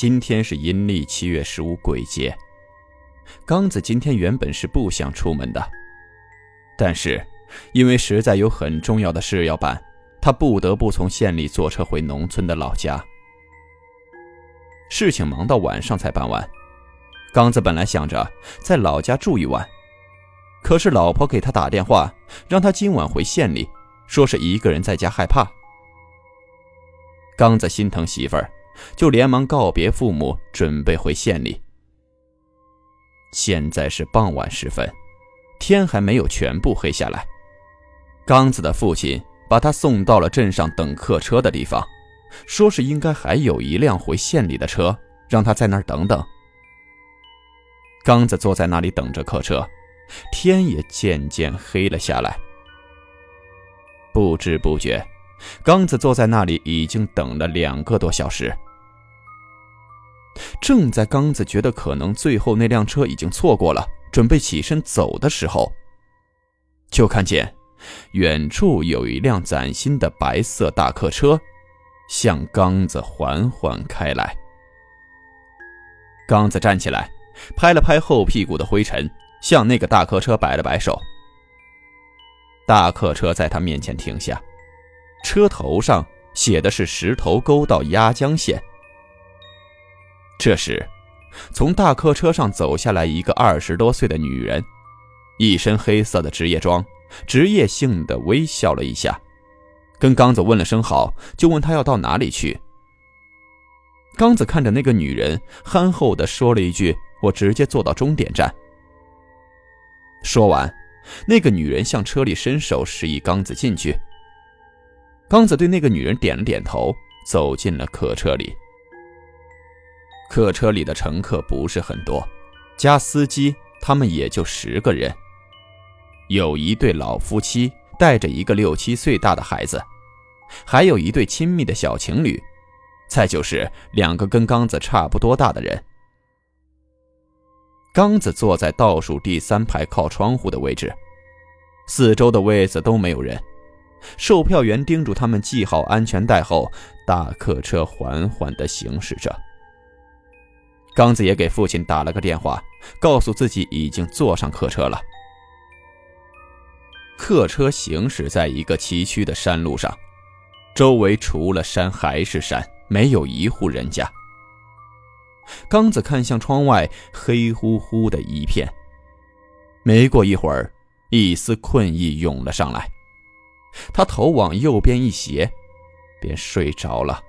今天是阴历七月十五鬼节。刚子今天原本是不想出门的，但是因为实在有很重要的事要办，他不得不从县里坐车回农村的老家。事情忙到晚上才办完。刚子本来想着在老家住一晚，可是老婆给他打电话，让他今晚回县里，说是一个人在家害怕。刚子心疼媳妇儿。就连忙告别父母，准备回县里。现在是傍晚时分，天还没有全部黑下来。刚子的父亲把他送到了镇上等客车的地方，说是应该还有一辆回县里的车，让他在那儿等等。刚子坐在那里等着客车，天也渐渐黑了下来。不知不觉，刚子坐在那里已经等了两个多小时。正在刚子觉得可能最后那辆车已经错过了，准备起身走的时候，就看见远处有一辆崭新的白色大客车向刚子缓缓开来。刚子站起来，拍了拍后屁股的灰尘，向那个大客车摆了摆手。大客车在他面前停下，车头上写的是石头沟到鸭江县。这时，从大客车上走下来一个二十多岁的女人，一身黑色的职业装，职业性的微笑了一下，跟刚子问了声好，就问他要到哪里去。刚子看着那个女人，憨厚的说了一句：“我直接坐到终点站。”说完，那个女人向车里伸手示意刚子进去。刚子对那个女人点了点头，走进了客车里。客车里的乘客不是很多，加司机，他们也就十个人。有一对老夫妻带着一个六七岁大的孩子，还有一对亲密的小情侣，再就是两个跟刚子差不多大的人。刚子坐在倒数第三排靠窗户的位置，四周的位子都没有人。售票员叮嘱他们系好安全带后，大客车缓缓地行驶着。刚子也给父亲打了个电话，告诉自己已经坐上客车了。客车行驶在一个崎岖的山路上，周围除了山还是山，没有一户人家。刚子看向窗外，黑乎乎的一片。没过一会儿，一丝困意涌了上来，他头往右边一斜，便睡着了。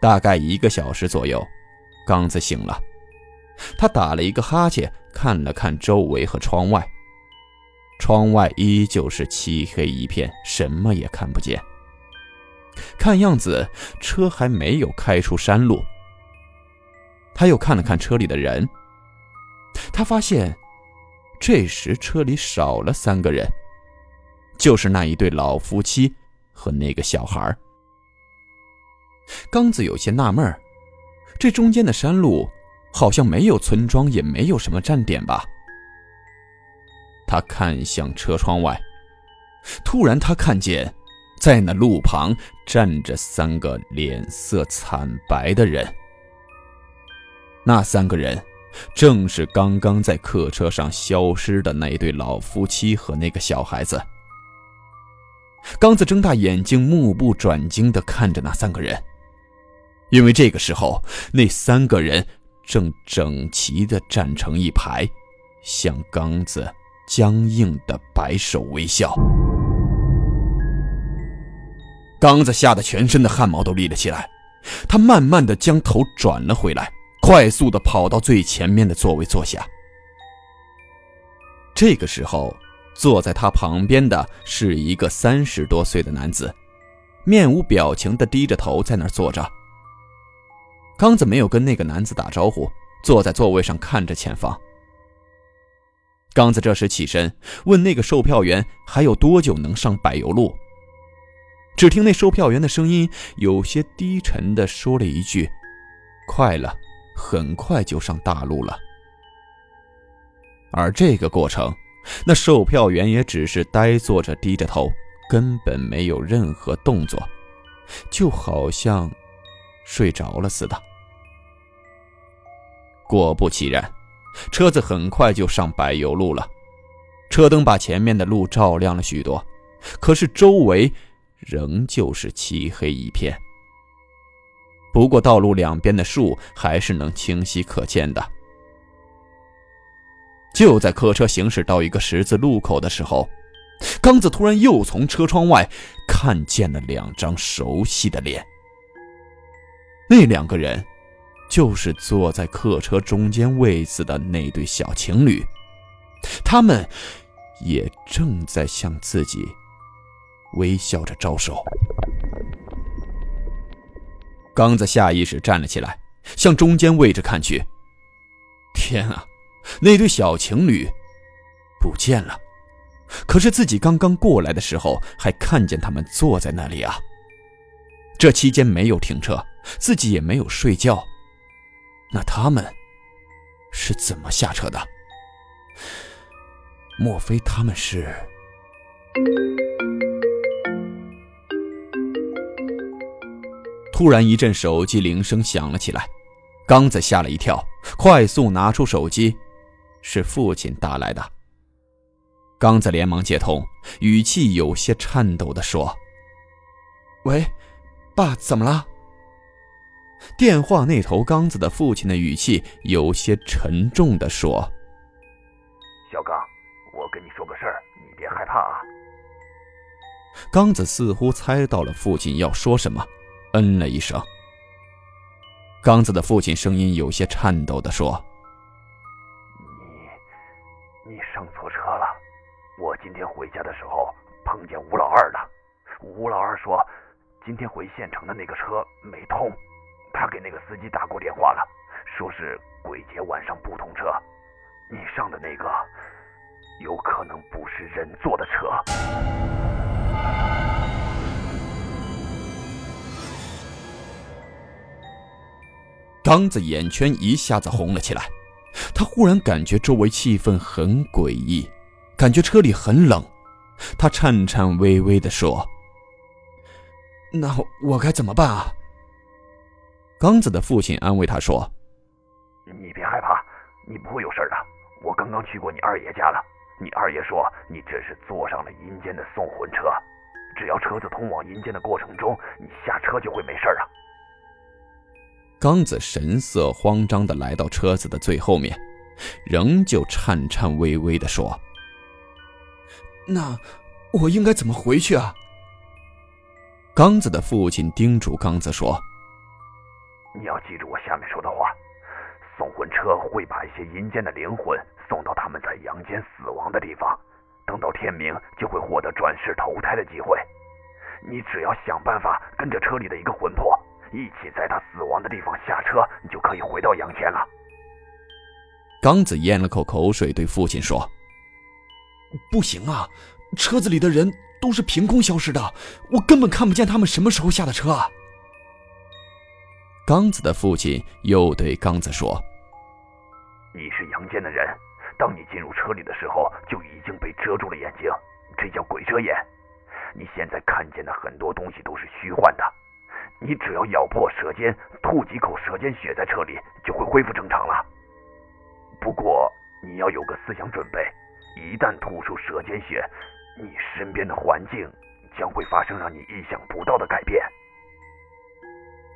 大概一个小时左右，刚子醒了，他打了一个哈欠，看了看周围和窗外。窗外依旧是漆黑一片，什么也看不见。看样子车还没有开出山路。他又看了看车里的人，他发现这时车里少了三个人，就是那一对老夫妻和那个小孩刚子有些纳闷这中间的山路好像没有村庄，也没有什么站点吧？他看向车窗外，突然他看见，在那路旁站着三个脸色惨白的人。那三个人，正是刚刚在客车上消失的那对老夫妻和那个小孩子。刚子睁大眼睛，目不转睛地看着那三个人。因为这个时候，那三个人正整齐地站成一排，向刚子僵硬地摆手微笑。刚子吓得全身的汗毛都立了起来，他慢慢地将头转了回来，快速地跑到最前面的座位坐下。这个时候，坐在他旁边的是一个三十多岁的男子，面无表情的低着头在那儿坐着。刚子没有跟那个男子打招呼，坐在座位上看着前方。刚子这时起身问那个售票员还有多久能上柏油路。只听那售票员的声音有些低沉的说了一句：“快了，很快就上大路了。”而这个过程，那售票员也只是呆坐着，低着头，根本没有任何动作，就好像睡着了似的。果不其然，车子很快就上柏油路了，车灯把前面的路照亮了许多，可是周围……仍旧是漆黑一片。不过，道路两边的树还是能清晰可见的。就在客车行驶到一个十字路口的时候，刚子突然又从车窗外看见了两张熟悉的脸。那两个人，就是坐在客车中间位子的那对小情侣，他们也正在向自己。微笑着招手，刚子下意识站了起来，向中间位置看去。天啊，那对小情侣不见了！可是自己刚刚过来的时候，还看见他们坐在那里啊。这期间没有停车，自己也没有睡觉，那他们是怎么下车的？莫非他们是？突然，一阵手机铃声响了起来，刚子吓了一跳，快速拿出手机，是父亲打来的。刚子连忙接通，语气有些颤抖地说：“喂，爸，怎么了？”电话那头，刚子的父亲的语气有些沉重地说：“小刚，我跟你说个事儿，你别害怕啊。”刚子似乎猜到了父亲要说什么。嗯了一声，刚子的父亲声音有些颤抖地说：“你，你上错车了。我今天回家的时候碰见吴老二了。吴老二说，今天回县城的那个车没通，他给那个司机打过电话了，说是鬼节晚上不通车。你上的那个，有可能不是人坐的车。”刚子眼圈一下子红了起来，他忽然感觉周围气氛很诡异，感觉车里很冷，他颤颤巍巍地说：“那我该怎么办啊？”刚子的父亲安慰他说：“你别害怕，你不会有事的。我刚刚去过你二爷家了，你二爷说你这是坐上了阴间的送魂车，只要车子通往阴间的过程中，你下车就会没事了。”刚子神色慌张地来到车子的最后面，仍旧颤颤巍巍地说：“那我应该怎么回去啊？”刚子的父亲叮嘱刚子说：“你要记住我下面说的话，送魂车会把一些阴间的灵魂送到他们在阳间死亡的地方，等到天明就会获得转世投胎的机会。你只要想办法跟着车里的一个魂魄。”一起在他死亡的地方下车，你就可以回到阳间了。刚子咽了口口水，对父亲说：“不行啊，车子里的人都是凭空消失的，我根本看不见他们什么时候下的车。”刚子的父亲又对刚子说：“你是阳间的人，当你进入车里的时候，就已经被遮住了眼睛，这叫鬼遮眼。你现在看见的很多东西都是虚幻的。”你只要咬破舌尖，吐几口舌尖血在车里，就会恢复正常了。不过你要有个思想准备，一旦吐出舌尖血，你身边的环境将会发生让你意想不到的改变。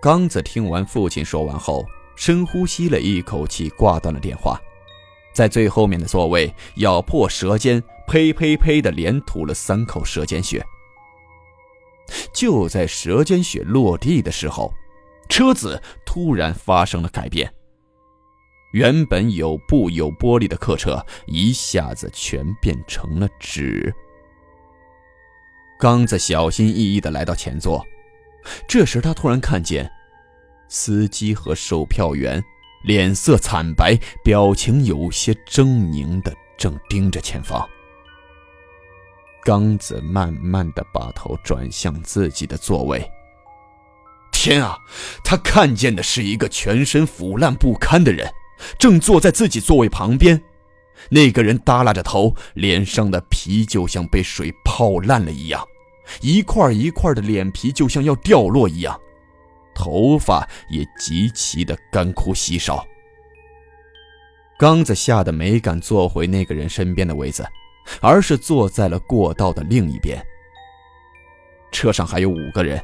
刚子听完父亲说完后，深呼吸了一口气，挂断了电话，在最后面的座位咬破舌尖，呸呸呸的连吐了三口舌尖血。就在舌尖血落地的时候，车子突然发生了改变。原本有布有玻璃的客车一下子全变成了纸。刚子小心翼翼地来到前座，这时他突然看见，司机和售票员脸色惨白，表情有些狰狞的正盯着前方。刚子慢慢的把头转向自己的座位。天啊！他看见的是一个全身腐烂不堪的人，正坐在自己座位旁边。那个人耷拉着头，脸上的皮就像被水泡烂了一样，一块一块的脸皮就像要掉落一样，头发也极其的干枯稀少。刚子吓得没敢坐回那个人身边的位子。而是坐在了过道的另一边。车上还有五个人，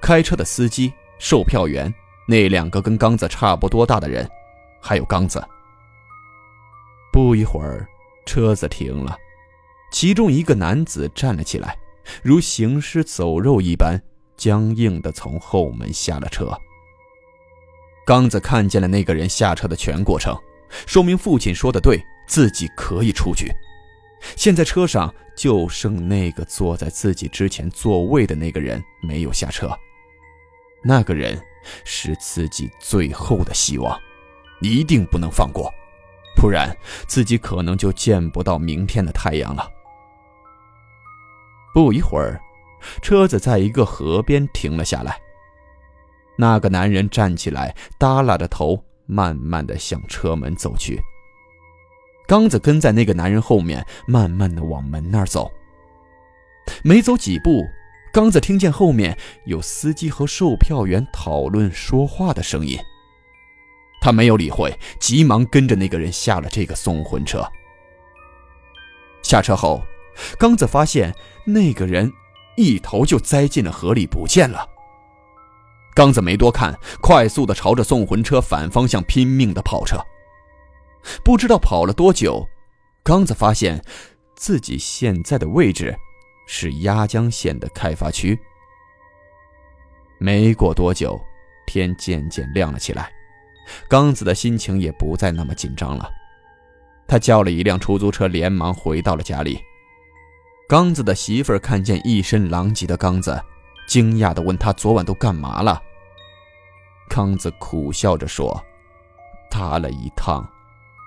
开车的司机、售票员、那两个跟刚子差不多大的人，还有刚子。不一会儿，车子停了，其中一个男子站了起来，如行尸走肉一般，僵硬的从后门下了车。刚子看见了那个人下车的全过程，说明父亲说的对，自己可以出去。现在车上就剩那个坐在自己之前座位的那个人没有下车，那个人是自己最后的希望，一定不能放过，不然自己可能就见不到明天的太阳了。不一会儿，车子在一个河边停了下来，那个男人站起来，耷拉着头，慢慢的向车门走去。刚子跟在那个男人后面，慢慢的往门那儿走。没走几步，刚子听见后面有司机和售票员讨论说话的声音。他没有理会，急忙跟着那个人下了这个送魂车。下车后，刚子发现那个人一头就栽进了河里，不见了。刚子没多看，快速的朝着送魂车反方向拼命的跑着。不知道跑了多久，刚子发现自己现在的位置是鸭江县的开发区。没过多久，天渐渐亮了起来，刚子的心情也不再那么紧张了。他叫了一辆出租车，连忙回到了家里。刚子的媳妇儿看见一身狼藉的刚子，惊讶地问他昨晚都干嘛了。刚子苦笑着说：“搭了一趟。”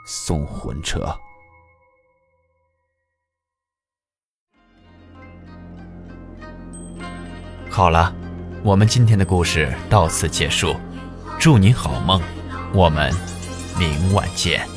送魂车。好了，我们今天的故事到此结束，祝你好梦，我们明晚见。